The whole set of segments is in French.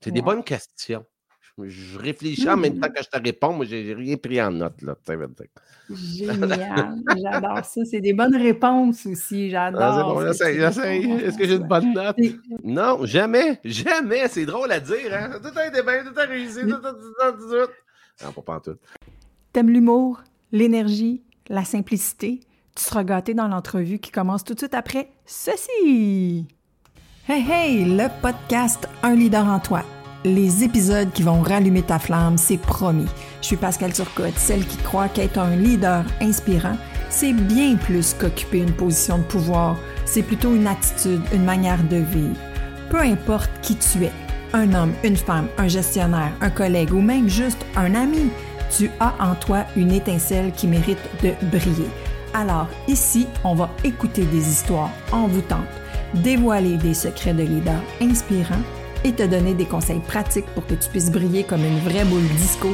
C'est des bonnes questions. Je réfléchis en même mmh. temps que je te réponds. Moi, j'ai rien pris en note. Là. Génial. J'adore ça. C'est des bonnes réponses aussi. Ah, J'adore. Est-ce que j'ai une bonne note? Non, jamais. Jamais. C'est drôle à dire. Hein? Tout a été bien, tout a réussi. Tout a, tout Non, pas en tout. T'aimes l'humour, l'énergie, la simplicité? Tu seras gâté dans l'entrevue qui commence tout de suite après ceci. Hey, hey, le podcast Un leader en toi les épisodes qui vont rallumer ta flamme, c'est promis. Je suis Pascal Turcotte, celle qui croit qu'être un leader inspirant, c'est bien plus qu'occuper une position de pouvoir, c'est plutôt une attitude, une manière de vivre. Peu importe qui tu es, un homme, une femme, un gestionnaire, un collègue ou même juste un ami, tu as en toi une étincelle qui mérite de briller. Alors ici, on va écouter des histoires envoûtantes, dévoiler des secrets de leader inspirants et te donner des conseils pratiques pour que tu puisses briller comme une vraie boule disco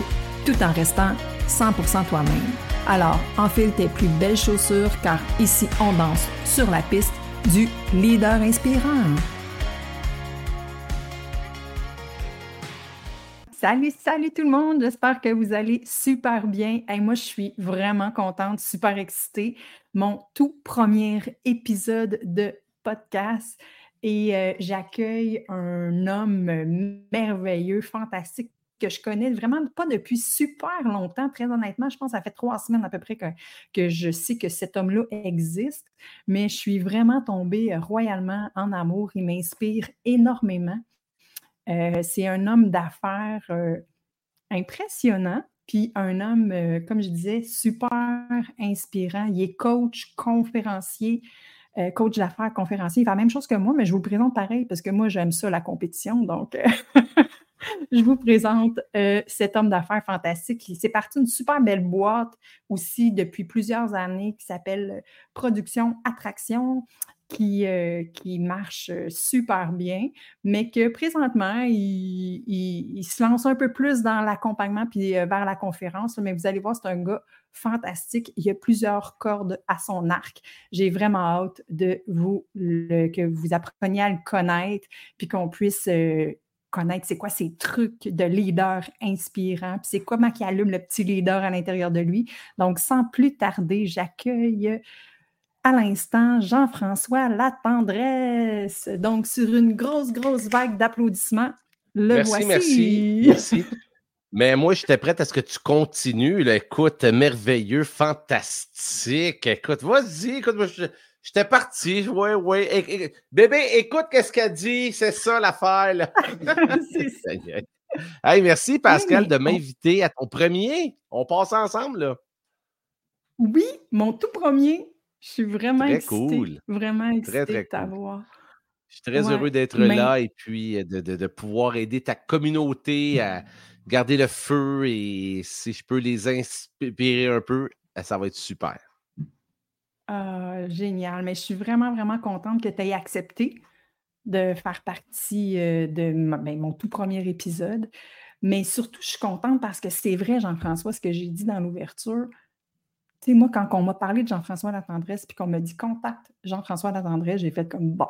tout en restant 100% toi-même. Alors, enfile tes plus belles chaussures car ici on danse sur la piste du leader inspirant. Salut, salut tout le monde. J'espère que vous allez super bien. Et moi, je suis vraiment contente, super excitée. Mon tout premier épisode de podcast. Et euh, j'accueille un homme merveilleux, fantastique, que je connais vraiment pas depuis super longtemps. Très honnêtement, je pense que ça fait trois semaines à peu près que, que je sais que cet homme-là existe, mais je suis vraiment tombée royalement en amour. Il m'inspire énormément. Euh, c'est un homme d'affaires euh, impressionnant, puis un homme, comme je disais, super inspirant. Il est coach, conférencier. Euh, coach d'affaires, conférencier. Il fait la même chose que moi, mais je vous présente pareil parce que moi, j'aime ça, la compétition. Donc, euh, je vous présente euh, cet homme d'affaires fantastique. Il s'est parti d'une super belle boîte aussi depuis plusieurs années qui s'appelle Production Attraction. Qui, marche super bien, mais que présentement, il, il, se lance un peu plus dans l'accompagnement puis vers la conférence. Mais vous allez voir, c'est un gars fantastique. Il y a plusieurs cordes à son arc. J'ai vraiment hâte de vous que vous appreniez à le connaître, puis qu'on puisse euh, connaître c'est quoi ces trucs de leader inspirant, puis c'est quoi qui allume le petit leader à l'intérieur de lui. Donc, sans plus tarder, j'accueille à l'instant Jean-François La Tendresse. Donc, sur une grosse, grosse vague d'applaudissements, le merci, voici. Merci, merci. Mais moi, j'étais prête à ce que tu continues. Écoute, merveilleux, fantastique. Écoute, vas-y, écoute, moi, j'étais parti. Oui, oui. bébé, écoute qu'est-ce qu'elle dit. C'est ça l'affaire. hey, merci, Pascal, de m'inviter à ton premier. On passe ensemble, là. Oui, mon tout premier. Je suis vraiment très cool. Vraiment excitée très, de t'avoir. Je suis très heureux d'être là et puis de, de, pouvoir aider ta communauté à garder le feu et si je peux les inspirer un peu, eh, ça va être super. Ah, génial. Mais je suis vraiment, vraiment contente que tu aies accepté de faire partie euh, de ben, mon tout premier épisode. Mais surtout, je suis contente parce que c'est vrai, Jean-François, ce que j'ai dit dans l'ouverture. Tu sais, moi, quand on m'a parlé de Jean-François Latendresse, puis qu'on m'a dit contacte Jean-François Latendresse, j'ai fait comme bon,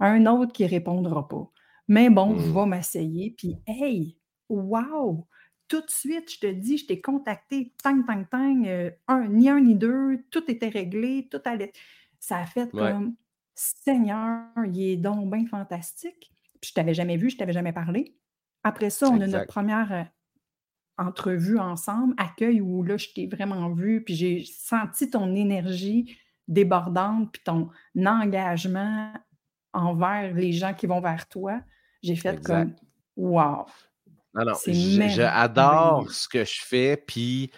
un autre qui répondra pas. Mais bon, je mmh. vais m'essayer. Puis, hey, Wow! Tout de suite, je te dis, je t'ai contacté, tang, tang, tang, euh, un, ni un ni deux, tout était réglé, tout allait. Ça a fait comme Seigneur, il est donc bien fantastique. Puis je t'avais jamais vu, je t'avais jamais parlé. Après ça, on a notre première euh, entrevue ensemble, accueil où là, je t'ai vraiment vu, puis j'ai senti ton énergie débordante, puis ton engagement envers les gens qui vont vers toi. J'ai fait comme Wow! Non, non, j'adore ce que je fais. Puis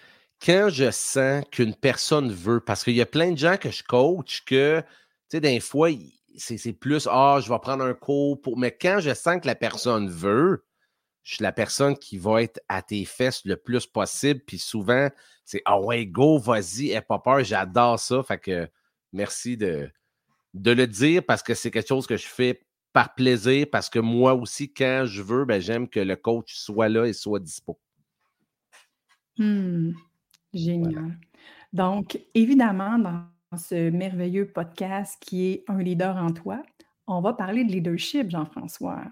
quand je sens qu'une personne veut, parce qu'il y a plein de gens que je coach que, tu sais, des fois, c'est plus Ah, je vais prendre un cours pour. Mais quand je sens que la personne veut, je suis la personne qui va être à tes fesses le plus possible. Puis souvent, c'est Ah ouais, go, vas-y, aie pas peur, j'adore ça. Fait que merci de, de le dire parce que c'est quelque chose que je fais par plaisir parce que moi aussi, quand je veux, ben, j'aime que le coach soit là et soit dispo. Mmh. Génial. Donc, évidemment, dans ce merveilleux podcast qui est Un leader en toi, on va parler de leadership, Jean-François.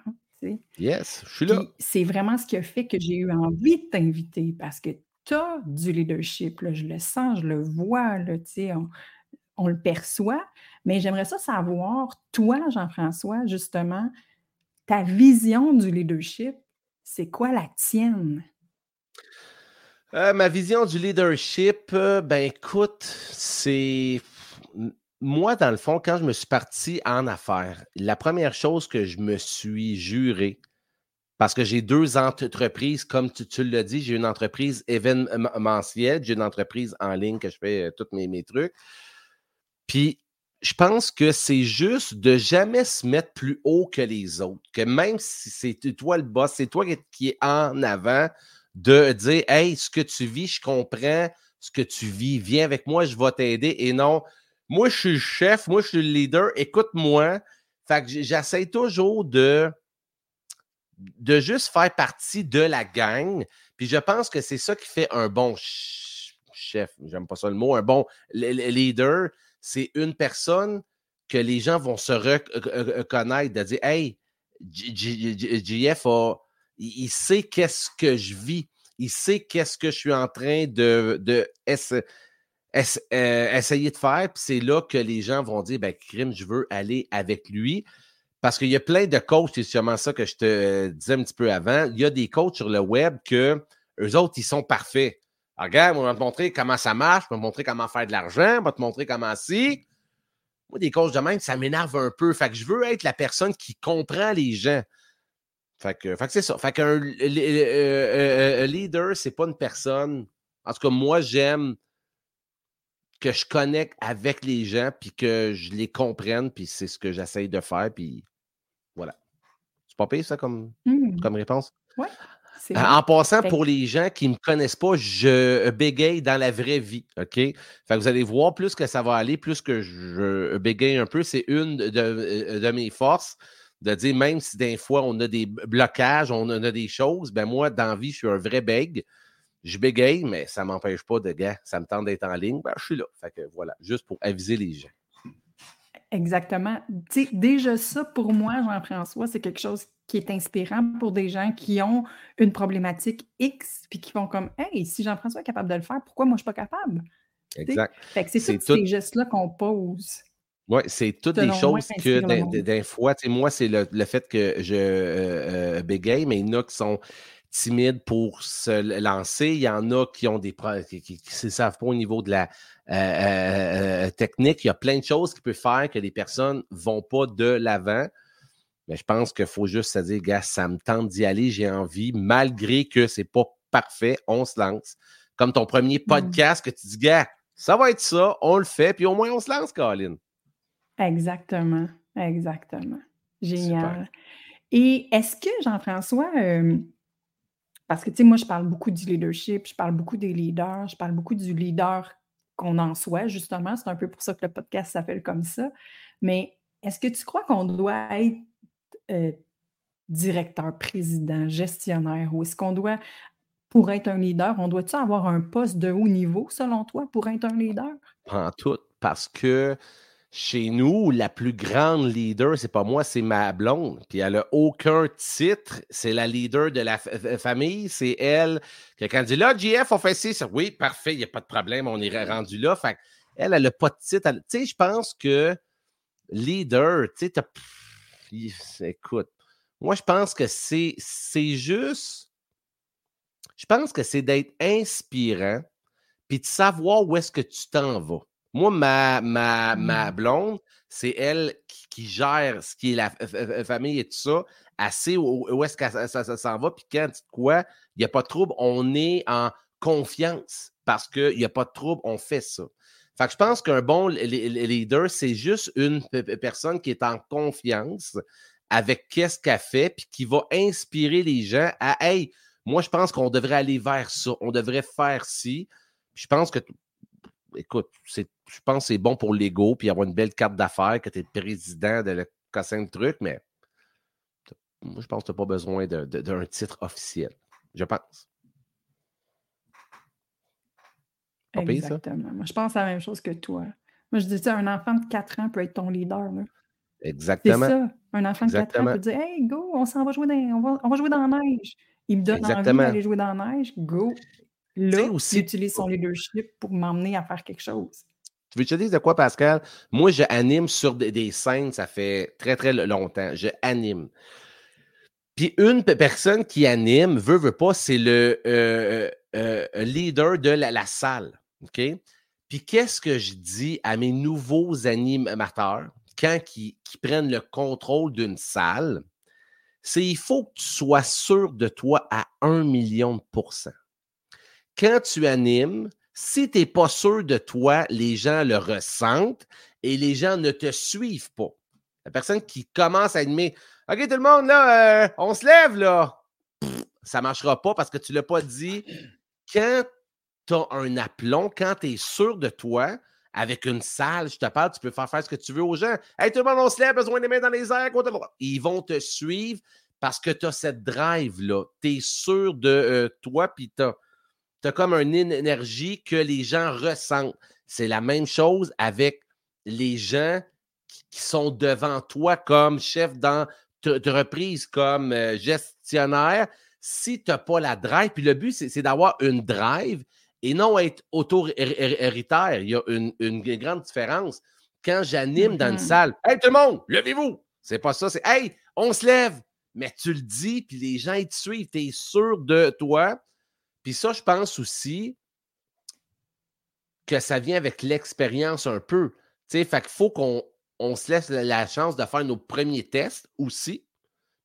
Yes, je suis là. C'est vraiment ce qui a fait que j'ai eu envie de t'inviter parce que tu as du leadership. je le sens, je le vois, là, on, on le perçoit. Mais j'aimerais ça savoir, toi, Jean-François, justement, ta vision du leadership, c'est quoi la tienne? Euh, ma vision du leadership, euh, ben écoute, c'est moi, dans le fond, quand je me suis parti en affaires, la première chose que je me suis juré, parce que j'ai deux entreprises, comme tu, l'as dit, j'ai une entreprise événementielle, j'ai une entreprise en ligne que je fais euh, tous mes, mes trucs. Puis, je pense que c'est juste de jamais se mettre plus haut que les autres. Que même si c'est toi le boss, c'est toi qui es en avant, de dire Hey, ce que tu vis, je comprends ce que tu vis. Viens avec moi, je vais t'aider. Et non, moi, je suis le chef, moi, je suis le leader, écoute-moi. Fait que j'essaie toujours de, de juste faire partie de la gang. Puis je pense que c'est ça qui fait un bon chef, j'aime pas ça le mot, un bon leader. C'est une personne que les gens vont se reconnaître, de dire Hey, JF il, sait qu'est-ce que je vis. Il sait qu'est-ce que je suis en train de, de euh, essayer de faire. Puis c'est là que les gens vont dire ben, Crime, je veux aller avec lui. Parce qu'il y a plein de coachs, c'est sûrement ça que je te euh, disais un petit peu avant. Il y a des coachs sur le web que eux autres, ils sont parfaits. Regarde, on va te montrer comment ça marche, on va te montrer comment faire de l'argent, on va te montrer comment si. Moi, des coachs de même, ça m'énerve un peu. Fait que je veux être la personne qui comprend les gens. Fait que, c'est ça. Fait qu'un euh, euh, euh, leader, c'est pas une personne. En tout cas, moi, j'aime que je connecte avec les gens, puis que je les comprenne, puis c'est ce que j'essaye de faire, puis voilà. C'est pas pire, ça, comme, mmh. comme réponse? Oui. En passant, pour les gens qui ne me connaissent pas, je bégaye dans la vraie vie, OK? Fait que vous allez voir, plus que ça va aller, plus que je bégaye un peu, c'est une de, de mes forces de dire même si des fois on a des blocages, on a des choses, ben moi, dans la vie, je suis un vrai bègue. Je bégaye, mais ça ne m'empêche pas de, gars, ça me tente d'être en ligne, ben, je suis là. Fait que voilà, juste pour aviser les gens. Exactement. Déjà ça, pour moi, Jean-François, c'est quelque chose qui est inspirant pour des gens qui ont une problématique X, puis qui font comme, hey, si Jean-François est capable de le faire, pourquoi moi je ne suis pas capable? Exact. Fait que c'est tous ces gestes-là qu'on pose. Oui, c'est toutes des choses que d'un fois, moi, c'est le, fait que je euh, euh, bégaye, mais il y en a qui sont timides pour se lancer. Il y en a qui ont des qui ne savent pas au niveau de la euh, technique. Il y a plein de choses qui peuvent faire que les personnes ne vont pas de l'avant. Mais je pense qu'il faut juste se dire, gars, ça me tente d'y aller, j'ai envie, malgré que c'est pas parfait, on se lance. Comme ton premier mmh. podcast que tu dis, gars, ça va être ça, on le fait, puis au moins on se lance, Caroline. Exactement, exactement. Génial. Et est-ce que Jean-François, parce que tu sais, moi, je parle beaucoup du leadership, je parle beaucoup des leaders, je parle beaucoup du leader qu'on en soit, justement. C'est un peu pour ça que le podcast s'appelle comme ça. Mais est-ce que tu crois qu'on doit être directeur, président, gestionnaire, ou est-ce qu'on doit, pour être un leader, on doit-tu avoir un poste de haut niveau, selon toi, pour être un leader? En tout, parce que chez nous, la plus grande leader, c'est pas moi, c'est ma blonde. Puis elle a aucun titre. C'est la leader de la famille. C'est elle qui, quand elle dit là, JF, on fait ça. Oui, parfait, il n'y a pas de problème, on est rendu là. Elle, elle n'a pas de titre. Tu sais, je pense que leader, tu sais, écoute, moi, je pense que c'est juste. Je pense que c'est d'être inspirant puis de savoir où est-ce que tu t'en vas. Moi, ma, ma, ma mmh. blonde, c'est elle qui, gère ce qui est la famille et tout ça. assez où, est-ce que ça, s'en va. Puis quand tu quoi, il n'y a pas de trouble, on est en confiance parce qu'il n'y a pas de trouble, on fait ça. Fait que je pense qu'un bon leader, c'est juste une personne qui est en confiance avec qu'est-ce qu'elle fait, puis qui va inspirer les gens à Hey, moi, je pense qu'on devrait aller vers ça, on devrait faire ci. je pense que écoute, je pense que c'est bon pour l'ego, puis avoir une belle carte d'affaires, que tu es président de le cassin de truc, mais moi, je pense que tu n'as pas besoin d'un titre officiel. Je pense. Exactement. Moi, je pense la même chose que toi. Moi, je dis, un enfant de 4 ans peut être ton leader. Exactement. C'est ça. Un enfant de 4 ans peut dire Hey, go, on s'en va jouer dans, on va, on va jouer dans la neige. Il me donne envie d'aller jouer dans la neige. Go. Là, aussi, il utilise son leadership pour m'emmener à faire quelque chose. Tu veux que je te dise de quoi, Pascal? Moi, je anime sur des, scènes, ça fait très, très longtemps. Je anime. Puis une personne qui anime, veut, veut pas, c'est le euh, euh, euh, leader de la, salle. OK? Puis qu'est-ce que je dis à mes nouveaux animateurs quand ils, prennent le contrôle d'une salle? C'est il faut que tu sois sûr de toi à un million de pourcents. Quand tu animes, si tu n'es pas sûr de toi, les gens le ressentent et les gens ne te suivent pas. La personne qui commence à animer, OK, tout le monde, là, euh, on se lève, là. ça ne marchera pas parce que tu ne l'as pas dit. Quand tu as un aplomb, quand tu es sûr de toi, avec une salle, je te parle, tu peux faire faire ce que tu veux aux gens. Hey, tout le monde, on se lève, besoin des mains dans les airs. Ils vont te suivre parce que tu as cette drive-là. Tu es sûr de euh, toi, puis tu tu as comme une énergie que les gens ressentent. C'est la même chose avec les gens qui sont devant toi comme chef d'entreprise, comme euh, gestionnaire. Si tu n'as pas la drive, puis le but, c'est d'avoir une drive et non être auto-héritaire. Il y a une, grande différence. Quand j'anime dans une mm-hmm. salle, Hey, tout le monde, levez-vous! C'est pas ça, c'est Hey, on se lève! Mais tu le dis, puis les gens, ils te suivent, tu es sûr de toi. Puis ça, je pense aussi que ça vient avec l'expérience un peu. Tu sais, fait qu'il faut qu'on se laisse la chance de faire nos premiers tests aussi.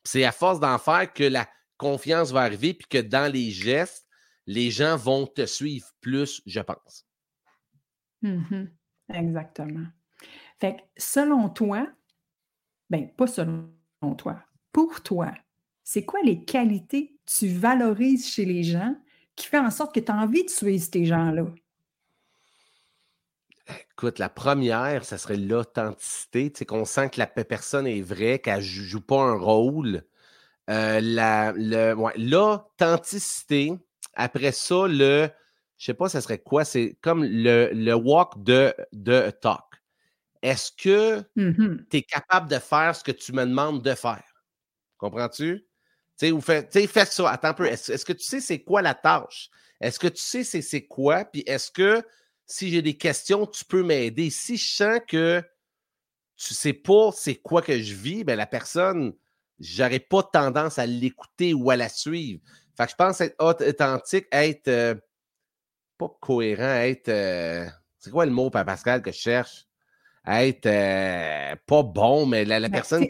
C'est à force d'en faire que la confiance va arriver, puis que dans les gestes, les gens vont te suivre plus, je pense. Mmh Exactement. Fait que selon toi, ben pas selon toi, pour toi, c'est quoi les qualités que tu valorises chez les gens qui fait en sorte que tu as envie de suivre ces gens-là? Écoute, la première, ça serait l'authenticité, tu sais, qu'on sent que la personne est vraie, qu'elle ne joue pas un rôle. Euh, l'authenticité. Après ça, le, je sais pas, ça serait quoi? C'est comme le, le walk de, de talk. Est-ce que mmh tu es capable de faire ce que tu me demandes de faire? Comprends-tu? Tu sais, ou fais, fais ça. Attends un peu. Est-ce, que tu sais c'est quoi la tâche? Est-ce que tu sais c'est, quoi? Puis est-ce que si j'ai des questions, tu peux m'aider? Si je sens que tu sais pas c'est quoi que je vis, ben la personne, j'aurais pas tendance à l'écouter ou à la suivre. Fait que je pense être authentique, être euh, pas cohérent, être. Euh, c'est quoi le mot, Pascal, que je cherche? Être euh, pas bon, mais la, ben, personne.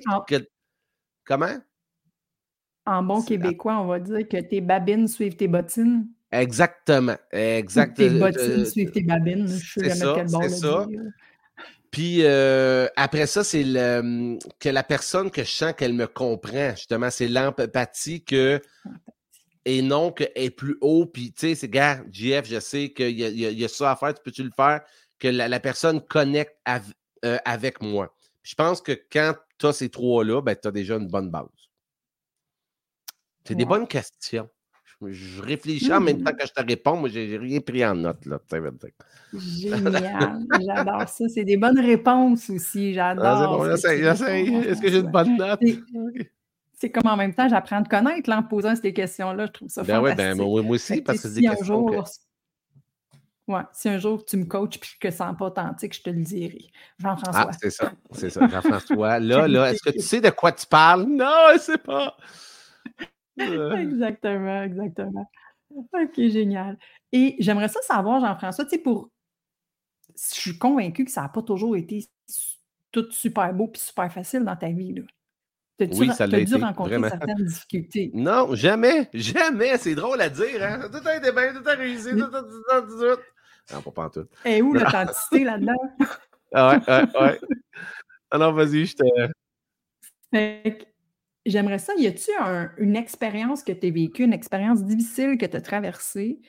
comment? En bon québécois, on va dire que tes babines suivent tes bottines. Exactement. Exact. Tes bottines suivent tes babines. Je sais jamais quel bon C'est ça. Puis euh, après ça, c'est que la personne que je sens qu'elle me comprend, justement, c'est l'empathie que et non qu'elle est plus haut. Puis tu sais, c'est gars, JF, je sais qu'il y, a ça à faire, tu peux-tu le faire? Que la, personne connecte euh, avec moi. je pense que quand tu as ces trois-là, ben, tu as déjà une bonne base. C'est des bonnes questions. Je, réfléchis en même temps mmh. que je te réponds. Moi, j'ai rien pris en note. Là, Génial. J'adore ça. C'est des bonnes réponses aussi. Ah, J'adore. Est-ce que j'ai une bonne note? C'est comme en même temps, j'apprends à te connaître en posant ces questions-là. Je trouve ça ben fantastique. ben, moi aussi, parce que c'est des questions. Jour, ouais, si un jour tu me coaches et que ça n'est pas authentique, je te le dirai. Jean-François. Ah, c'est ça. C'est ça, Jean-François. Là, là, est-ce que tu sais de quoi tu parles? Non, je ne sais pas. Exactement, exactement. OK, génial. Et j'aimerais ça savoir, Jean-François, tu sais, pour. Je suis convaincue que ça n'a pas toujours été tout super beau et super facile dans ta vie. Là. oui, ça l'a dû rencontrer certaines difficultés? Non, jamais, jamais. C'est drôle à dire. Hein? Tout a été bien, tout a réussi, tout a tout. Non, pas en tout. Et où l'authenticité là-dedans? ah ouais, ouais, ouais. Alors, vas-y, je te. J'aimerais ça. Y a-tu une expérience que tu as vécue, une expérience difficile que tu as traversée,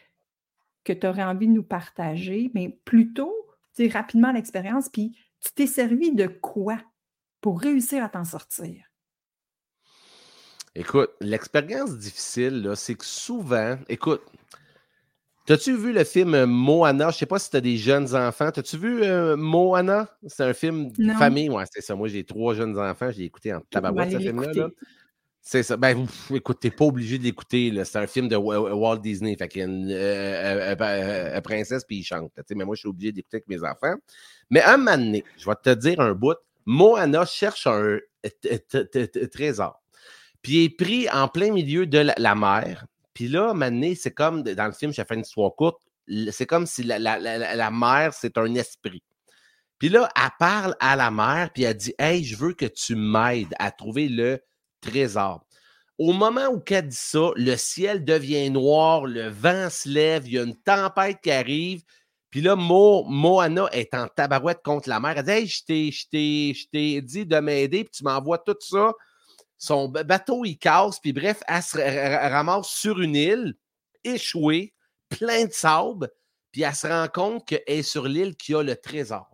que tu aurais envie de nous partager, mais plutôt, tu rapidement l'expérience, puis tu t'es servi de quoi pour réussir à t'en sortir? Écoute, l'expérience difficile, c'est que souvent, écoute, T'as-tu vu le film Moana? Je sais pas si tu as des jeunes enfants. T'as-tu vu Moana? C'est un film de famille? Ouais, c'est ça. Moi, j'ai trois jeunes enfants. J'ai écouté en tabarouette ce film-là. C'est ça. Ben, écoute, t'es pas obligé de l'écouter. C'est un film de Walt Disney. Fait qu'il y a une princesse puis il chante. Mais moi, je suis obligé d'écouter avec mes enfants. Mais un moment donné, je vais te dire un bout. Moana cherche un trésor. Puis il est pris en plein milieu de la mer. Puis là, Mané, c'est comme dans le film, j'ai fait une histoire courte, c'est comme si la, la, mère, c'est un esprit. Puis là, elle parle à la mère, puis elle dit Hey, je veux que tu m'aides à trouver le trésor. Au moment où elle dit ça, le ciel devient noir, le vent se lève, il y a une tempête qui arrive. Puis là, Mo, Moana est en tabarouette contre la mère. Elle dit Hey, je t'ai dit de m'aider, puis tu m'envoies tout ça son bateau, il casse, puis bref, elle se ramasse sur une île, échouée, plein de sable, puis elle se rend compte qu'elle est sur l'île qui a le trésor.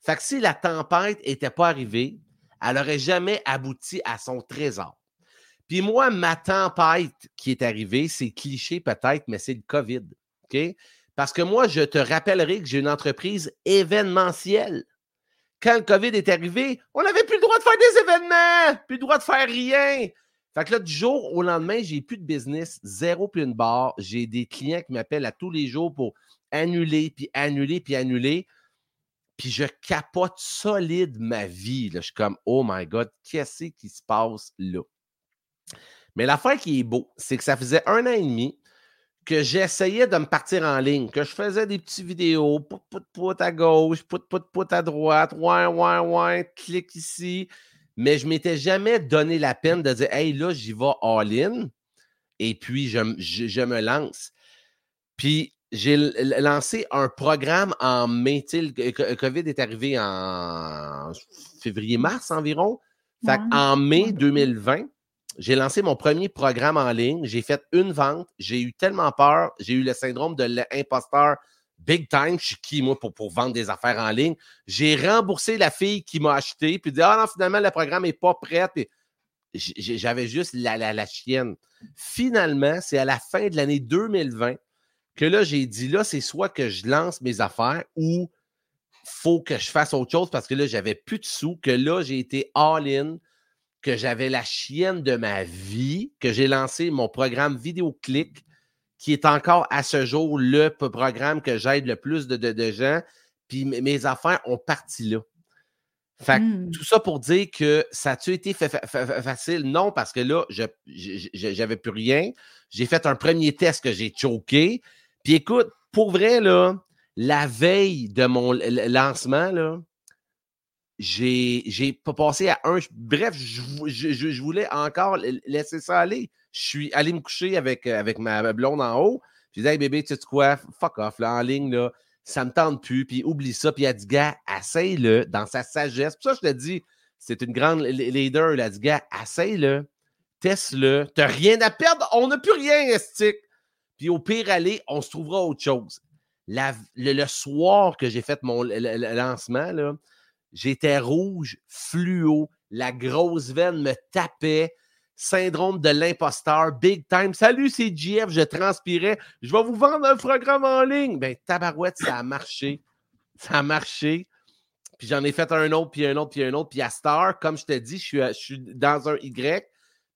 Fait que si la tempête n'était pas arrivée, elle n'aurait jamais abouti à son trésor. Puis moi, ma tempête qui est arrivée, c'est cliché peut-être, mais c'est le COVID. OK? Parce que moi, je te rappellerai que j'ai une entreprise événementielle quand le COVID est arrivé, on n'avait plus droit de faire des événements, plus le droit de faire rien. Fait que là, du jour au lendemain, j'ai plus de business, zéro plus une barre. J'ai des clients qui m'appellent à tous les jours pour annuler, puis annuler, puis annuler. Puis je capote solide ma vie. Là. Je suis comme, oh my God, qu'est-ce qui se passe là? Mais l'affaire qui est beau, c'est que ça faisait un an et demi que j'essayais de me partir en ligne, que je faisais des petites vidéos, pout, pout, pout à gauche, pout, pout, pout à droite, ouais, ouais, ouais, clique ici. Mais je ne m'étais jamais donné la peine de dire, hey, là, j'y vais all-in. Et puis, je, me lance. Puis, j'ai lancé un programme en mai. Tu sais, le COVID est arrivé en février-mars environ. Fait en mai 2020, j'ai lancé mon premier programme en ligne. J'ai fait une vente. J'ai eu tellement peur. J'ai eu le syndrome de l'imposteur big time. Je suis qui, moi, pour, vendre des affaires en ligne? J'ai remboursé la fille qui m'a acheté. Puis dit, ah non, finalement, le programme n'est pas prêt. J'avais juste la, la, la chienne. Finalement, c'est à la fin de l'année 2020 que là, j'ai dit, là, c'est soit que je lance mes affaires ou faut que je fasse autre chose parce que là, j'avais plus de sous, que là, j'ai été all-in que j'avais la chienne de ma vie, que j'ai lancé mon programme Vidéoclick, qui est encore à ce jour le programme que j'aide le plus de, gens. Puis mes affaires ont parti là. Fait mmh. tout ça pour dire que ça a-tu été facile? Non, parce que là, je j'avais plus rien. J'ai fait un premier test que j'ai choqué. Puis écoute, pour vrai, là, la veille de mon lancement, là, j'ai pas passé à un. Bref, je, voulais encore laisser ça aller. Je suis allé me coucher avec, euh, avec ma blonde en haut. Je disais, hey bébé, tu sais quoi? Fuck off, là, en ligne, là, ça me tente plus. Puis oublie ça. Puis elle dit, gars, essaye-le dans sa sagesse. Pour ça, je te dis, c'est une grande leader. Elle a dit, gars, essaye-le, teste-le. T'as rien à perdre. On n'a plus rien, Estique. Puis au pire, aller, on se trouvera autre chose. le, soir que j'ai fait mon lancement, là, J'étais rouge, fluo, la grosse veine me tapait. Syndrome de l'imposteur, big time. Salut, c'est JF, je transpirais. Je vais vous vendre un programme en ligne. Ben, tabarouette, ça a marché. Ça a marché. Puis j'en ai fait un autre, puis un autre, puis un autre. Puis à Star, comme je te dis, je suis, je suis dans un Y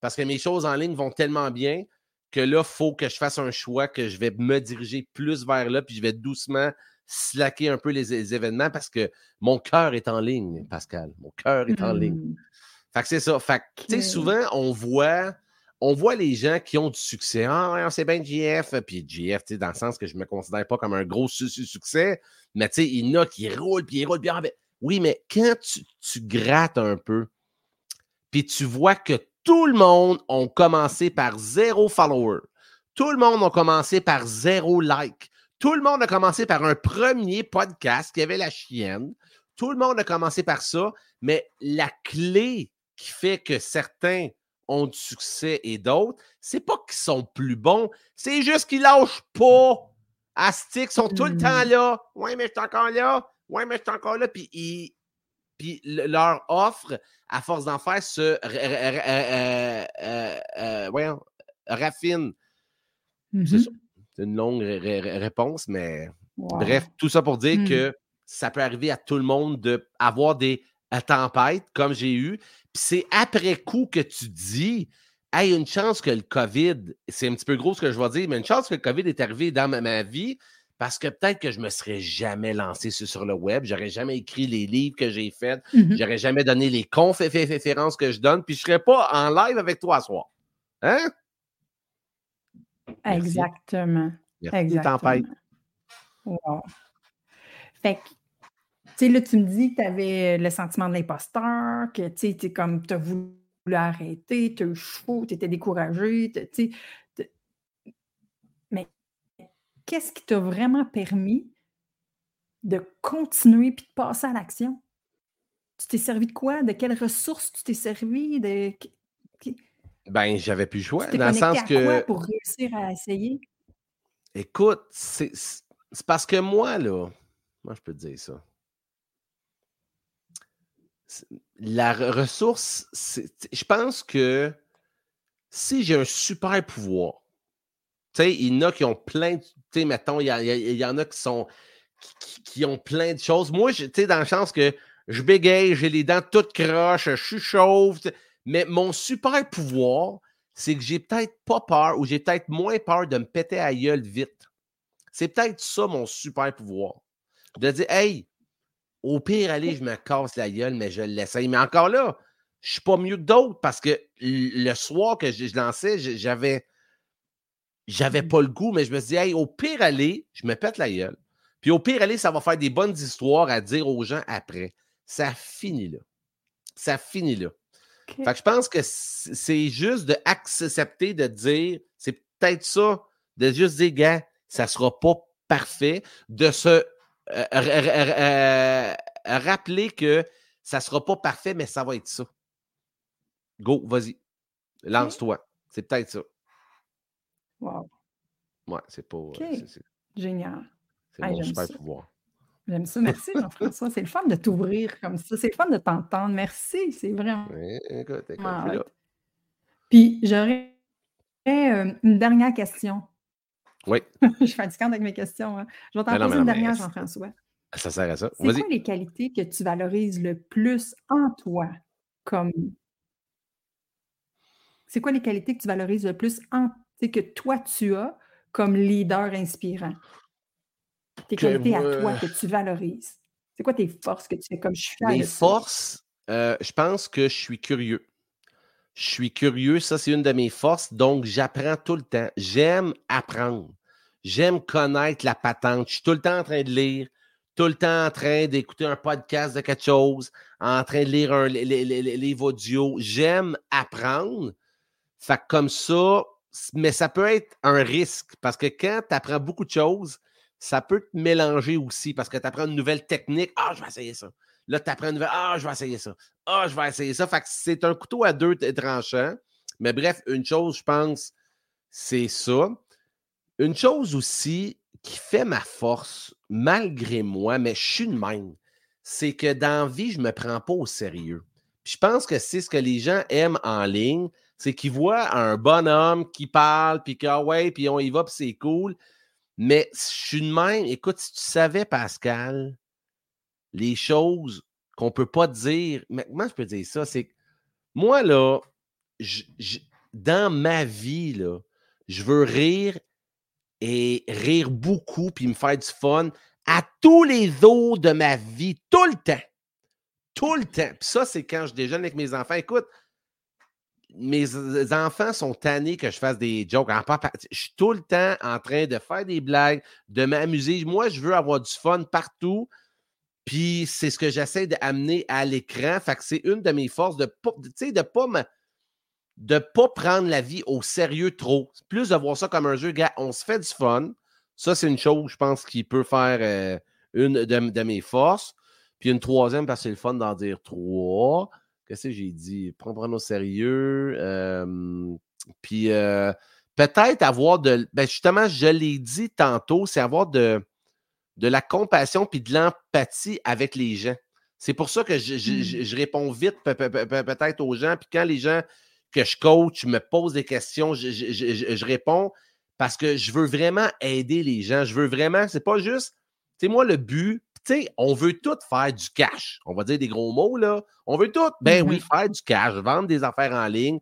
parce que mes choses en ligne vont tellement bien que là, il faut que je fasse un choix, que je vais me diriger plus vers là, puis je vais doucement slacker un peu les, événements parce que mon cœur est en ligne, Pascal. Mon cœur est en ligne. Mmh. Fait que c'est ça. Fait que, tu sais, souvent, on voit, on voit les gens qui ont du succès. Ah, c'est bien GF. Puis GF, tu sais, dans le sens que je ne me considère pas comme un gros succès, mais tu sais, il y en a qui roulent, puis ils roulent bien. Oui, mais quand tu, tu grattes un peu, puis tu vois que tout le monde a commencé par zéro follower, tout le monde a commencé par zéro like, tout le monde a commencé par un premier podcast qui avait la chienne. Tout le monde a commencé par ça, mais la clé qui fait que certains ont du succès et d'autres, c'est pas qu'ils sont plus bons, c'est juste qu'ils lâchent pas. Astic sont tout le temps mmh. là. Ouais, mais je suis encore là. Ouais, mais je suis encore là. Puis, puis leur offre, à force d'en faire, se euh, euh, euh, raffine. C'est mmh ça. une longue réponse, mais bref, tout ça pour dire mmh. que ça peut arriver à tout le monde d'avoir des tempêtes comme j'ai eu. Puis c'est après coup que tu dis Hey, une chance que le COVID, c'est un petit peu gros ce que je vais dire, mais une chance que le COVID est arrivé dans ma, vie parce que peut-être que je ne me serais jamais lancé sur, le web, j'aurais jamais écrit les livres que j'ai faits, mmh j'aurais jamais donné les conférences que je donne, puis je ne serais pas en live avec toi ce soir. Hein? Exactement. Exactement. Wow. Fait que, tu sais, là, tu me dis que tu avais le sentiment de l'imposteur, que tu sais, comme tu as voulu arrêter, tu as eu chaud, tu étais découragé, tu sais. Mais qu'est-ce qui t'a vraiment permis de continuer puis de passer à l'action? Tu t'es servi de quoi? De quelles ressources tu t'es servi? De... Ben, j'avais plus le choix. dans le sens que. Quoi pour réussir à essayer? Écoute, c'est parce que moi, là, moi, je peux te dire ça? La ressource, je pense que si j'ai un super pouvoir, tu sais, il y en a qui ont plein de. Tu sais, mettons, il y, en a qui sont. Qui, ont plein de choses. Moi, tu sais, dans le sens que je bégaye, j'ai les dents toutes croches, je suis chauve. Mais mon super pouvoir, c'est que j'ai peut-être pas peur ou j'ai peut-être moins peur de me péter à gueule vite. C'est peut-être ça mon super pouvoir. De dire, hey, au pire, allez, je me casse la gueule, mais je l'essaye. Mais encore là, je suis pas mieux que d'autres parce que le soir que je, lançais, j'avais j'avais mmh. pas le goût, mais je me suis dit, hey, au pire, allez, je me pète la gueule. Puis au pire, allez, ça va faire des bonnes histoires à dire aux gens après. Ça finit là. Ça finit là. Fait que je pense que c'est juste d'accepter de dire, c'est peut-être ça, de juste dire, gars, ça ne sera pas parfait, de se euh, rappeler que ça ne sera pas parfait, mais ça va être ça. Go, vas-y. Lance-toi. C'est peut-être ça. Wow. Ouais, c'est pas. Génial. C'est mon super pouvoir. J'aime ça. Merci, Jean-François. C'est le fun de t'ouvrir comme ça. C'est le fun de t'entendre. Merci. C'est vraiment. Oui, écoute, écoute. Puis, j'aurais euh, une dernière question. Oui. je suis fatiguante avec mes questions. Hein. Je vais t'en poser une dernière, Jean-François. Ça sert à ça. C'est quoi les qualités que tu valorises le plus en toi comme. C'est quoi les qualités que tu valorises le plus en. que toi, tu as comme leader inspirant? Tes qualités à toi que tu valorises? C'est quoi tes forces que tu fais? Comme je suis Mes forces, euh, je pense que je suis curieux. Je suis curieux, ça c'est une de mes forces, donc j'apprends tout le temps. J'aime apprendre. J'aime connaître la patente. Je suis tout le temps en train de lire, tout le temps en train d'écouter un podcast de quelque chose, en train de lire un livre audio. J'aime apprendre. Fait comme ça, mais ça peut être un risque parce que quand tu apprends beaucoup de choses, ça peut te mélanger aussi parce que tu apprends une nouvelle technique. Ah, je vais essayer ça. Là, tu apprends une nouvelle. Ah, je vais essayer ça. Ah, je vais essayer ça. Fait que c'est un couteau à deux tranchants. Mais bref, une chose, je pense, c'est ça. Une chose aussi qui fait ma force, malgré moi, mais je suis de même, c'est que dans la vie, je ne me prends pas au sérieux. je pense que c'est ce que les gens aiment en ligne, c'est qu'ils voient un bonhomme qui parle, puis que, ah ouais, puis on y va, puis c'est cool. Mais je suis de même. Écoute, si tu savais, Pascal, les choses qu'on ne peut pas dire. Mais comment je peux dire ça? C'est moi, là, dans ma vie, là, je veux rire et rire beaucoup puis me faire du fun à tous les autres de ma vie, tout le temps. Tout le temps. Puis ça, c'est quand je déjeune avec mes enfants. Écoute, mes enfants sont tannés que je fasse des jokes. Je suis tout le temps en train de faire des blagues, de m'amuser. Moi, je veux avoir du fun partout. Puis c'est ce que j'essaie d'amener à l'écran. Fait que c'est une de mes forces de ne de pas de pas prendre la vie au sérieux trop. Plus de voir ça comme un jeu, gars, on se fait du fun. Ça, c'est une chose, je pense, qui peut faire euh, une de, mes forces. Puis une troisième, parce que c'est le fun d'en dire trois. Qu'est-ce que j'ai dit? Prendre au sérieux. puis euh, peut-être avoir de. Ben justement, je l'ai dit tantôt, c'est avoir de, de la compassion puis de l'empathie avec les gens. C'est pour ça que je, mmh. réponds vite peut-être aux gens. Puis quand les gens que je coach me posent des questions, je, réponds parce que je veux vraiment aider les gens. Je veux vraiment, c'est pas juste, c'est moi le but. Tu sais, on veut tout faire du cash. On va dire des gros mots, là. On veut tout, ben oui, mm-hmm. faire du cash, vendre des affaires en ligne.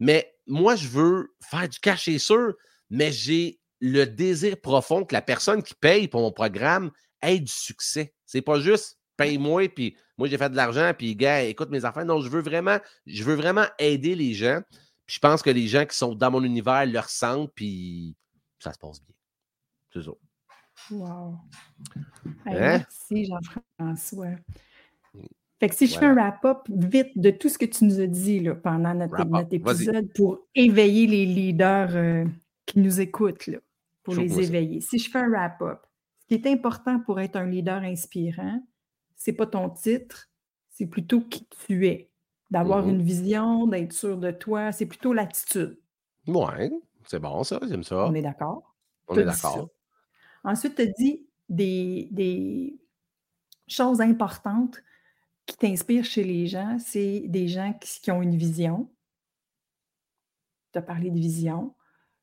Mais moi, je veux faire du cash, c'est sûr, mais j'ai le désir profond que la personne qui paye pour mon programme ait du succès. C'est pas juste paye-moi, puis moi j'ai fait de l'argent, puis gars, écoute mes affaires. Non, je veux vraiment, je veux vraiment aider les gens. je pense que les gens qui sont dans mon univers le ressentent, puis ça se passe bien. C'est ça. Wow. Hein? Merci, Jean-François. Fait que si je fais un wrap-up vite de tout ce que tu nous as dit là, pendant notre, épisode pour éveiller les leaders euh, qui nous écoutent, là, pour les éveiller. Si je fais un wrap-up, ce qui est important pour être un leader inspirant, c'est pas ton titre, c'est plutôt qui tu es. D'avoir mm-hmm. une vision, d'être sûr de toi, c'est plutôt l'attitude. Ouais, c'est bon ça, j'aime ça. On est d'accord? On est d'accord. Ensuite, tu as dit des, des choses importantes qui t'inspirent chez les gens, c'est des gens qui, ont une vision. Tu as parlé de vision.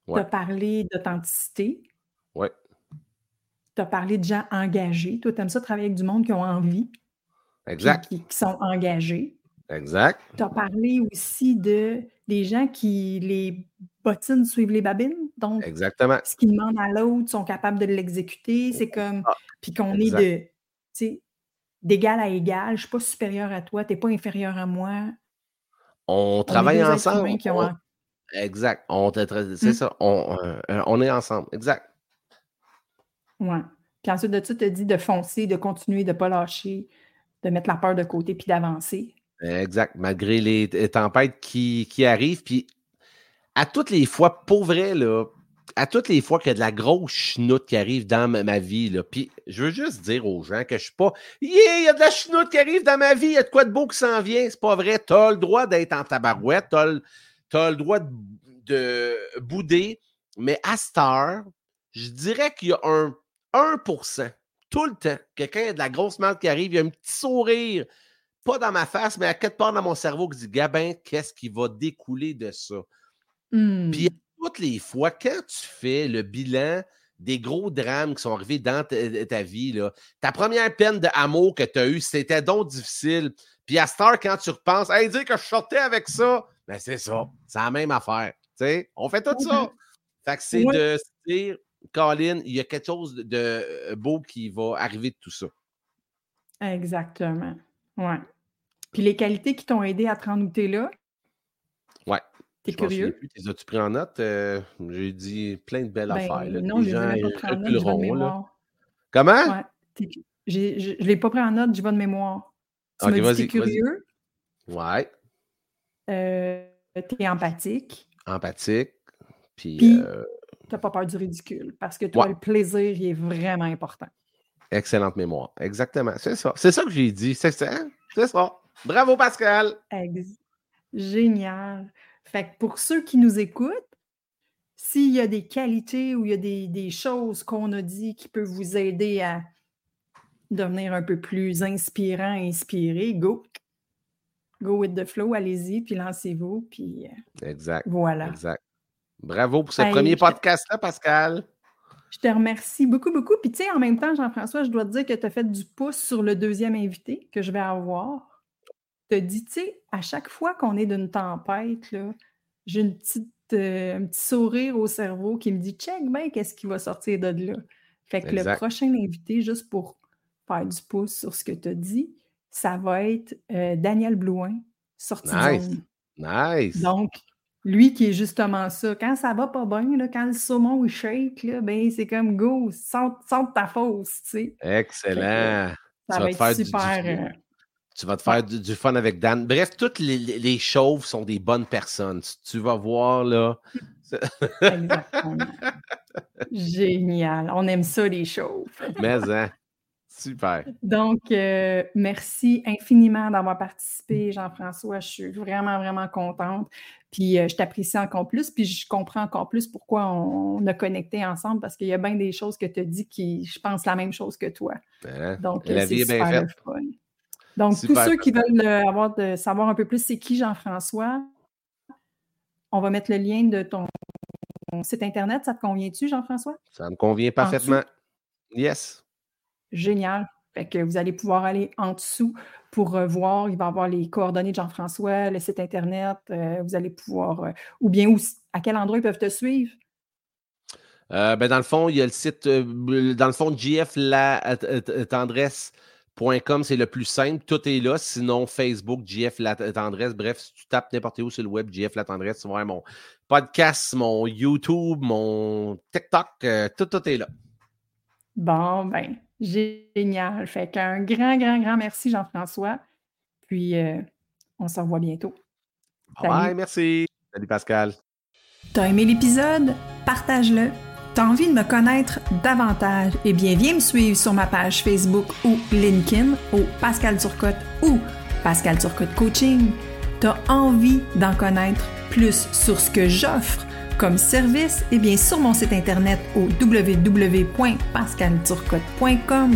Tu as parlé d'authenticité. Oui. Tu as parlé de gens engagés. Toi, tu aimes ça travailler avec du monde qui ont envie. Exact. Qui, sont engagés. Exact. Tu as parlé aussi de des gens qui les bottines suivent les babines. Donc, Exactement. ce qu'ils demandent à l'autre sont capables de l'exécuter. C'est comme. Ah, puis qu'on est de d'égal à égal. Je ne suis pas supérieur à toi, tu n'es pas inférieur à moi. On, travaille ensemble. Exact. C'est mmh. ça. Euh, on, est ensemble. Exact. Ouais. Puis ensuite de ça, tu as dit de foncer, de continuer, de ne pas lâcher, de mettre la peur de côté puis d'avancer. Exact. Malgré les tempêtes qui, qui arrivent. Puis à toutes les fois, pour vrai, là, à toutes les fois qu'il y a de la grosse chenoute qui arrive dans ma, vie, là, puis je veux juste dire aux gens que je suis pas Yeah, il y a de la chenoute qui arrive dans ma vie, il y a de quoi de beau qui s'en vient. C'est pas vrai. Tu as le droit d'être en tabarouette, tu as, le droit de, bouder, mais à cette heure, je dirais qu'il y a un 1% tout le temps. Quelqu'un a de la grosse merde qui arrive, il y a un petit sourire, pas dans ma face, mais à quelque part dans mon cerveau qui dit Gabin, qu'est-ce qui va découler de ça? Mmh. Puis toutes les fois, quand tu fais le bilan des gros drames qui sont arrivés dans ta, vie, là, ta première peine d'amour que tu as eue, c'était donc difficile. Puis à Star, quand tu repenses, hey, dire que je sortais avec ça, ben c'est ça. C'est la même affaire. sais, on fait tout ça. Fait que c'est de se dire, Colin, il y a quelque chose de euh, beau qui va arriver de tout ça. Exactement. Ouais. Puis les qualités qui t'ont aidé à te rendre où là, T'es curieux? T'es as-tu pris en note? Euh, j'ai dit plein de belles affaires. Ben, non, je ne l'ai pas pris en note, mémoire. Comment? Ouais, je ne l'ai pas pris en note, je vais de mémoire. Tu okay, m'as dit curieux? Ouais. Euh, t'es empathique. Empathique. Puis, Puis euh... t'as pas peur du ridicule parce que toi, le plaisir, il est vraiment important. Excellente mémoire. Exactement. C'est ça. C'est ça que j'ai dit. C'est ça. C'est ça. Bravo, Pascal. Génial. Fait que pour ceux qui nous écoutent, s'il y a des qualités ou il y a des, choses qu'on a dit qui peuvent vous aider à devenir un peu plus inspirant, inspiré, go. Go with the flow, allez-y, puis lancez-vous, puis euh, exact, voilà. Exact. Bravo pour ce premier podcast-là, Pascal. Je te remercie beaucoup, beaucoup. Puis tu sais, en même temps, Jean-François, je dois te dire que tu as fait du pouce sur le deuxième invité que je vais avoir te dis, tu sais, à chaque fois qu'on est d'une tempête, j'ai une petite, euh, un petit sourire au cerveau qui me dit check ben qu'est-ce qui va sortir de là. Fait que le prochain invité, juste pour faire du pouce sur ce que tu as dit, ça va être euh, Daniel Blouin, sorti nice. Nice. Donc, lui qui est justement ça. Quand ça va pas bien, là, quand le saumon il shake, là, ben, c'est comme go, sente, ta fosse, tu sais. Excellent. ça va être super. Tu vas te faire du, fun avec Dan. Bref, toutes les, chauves sont des bonnes personnes. Tu vas voir, là. Exactement. Génial. On aime ça, les chauves. Mais, hein? Super. Donc, euh, merci infiniment d'avoir participé, Jean-François. Je suis vraiment, vraiment contente. Puis, euh, je t'apprécie encore plus. Puis, je comprends encore plus pourquoi on, a connecté ensemble parce qu'il y a bien des choses que tu as dit qui, je pense, la même chose que toi. Ben, Donc, la vie est bien faite. Fun. Donc, tous ceux qui veulent euh, avoir de, savoir un peu plus c'est qui Jean-François, on va mettre le lien de ton site Internet. Ça te convient-tu, Jean-François? Ça me convient parfaitement. Yes. Génial. Fait que vous allez pouvoir aller en dessous pour euh, voir. Il va y avoir les coordonnées de Jean-François, le site Internet. Euh, vous allez pouvoir. Euh, ou bien où, à quel endroit ils peuvent te suivre? ben dans le fond, il y a le site. dans le fond, GF la tendresse.com, c'est le plus simple. Tout est là. Sinon, Facebook, GF La Tendresse. Bref, si tu tapes n'importe où sur le web, GF La Tendresse, tu vois mon podcast, mon YouTube, mon TikTok, tout, tout est là. Bon, ben, génial. Fait qu'un grand, grand, grand merci, Jean-François. Puis, euh, on se revoit bientôt. Bye, merci. Salut, Pascal. T'as aimé l'épisode? Partage-le. T'as envie de me connaître davantage? Eh bien, viens me suivre sur ma page Facebook ou LinkedIn au Pascal Turcotte ou Pascal Turcotte Coaching. T'as envie d'en connaître plus sur ce que j'offre? comme service, eh bien, sur mon site internet au www.pascalturcotte.com,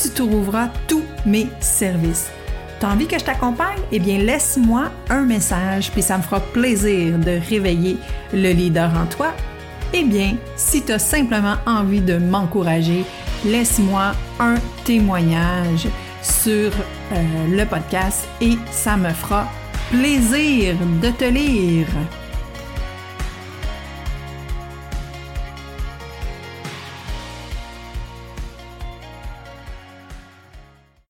tu trouveras tous mes services. T'as envie que je t'accompagne? Eh bien, laisse-moi un message, puis ça me fera plaisir de réveiller le leader en toi. Eh bien, si tu as simplement envie de m'encourager, laisse-moi un témoignage sur euh, le podcast et ça me fera plaisir de te lire.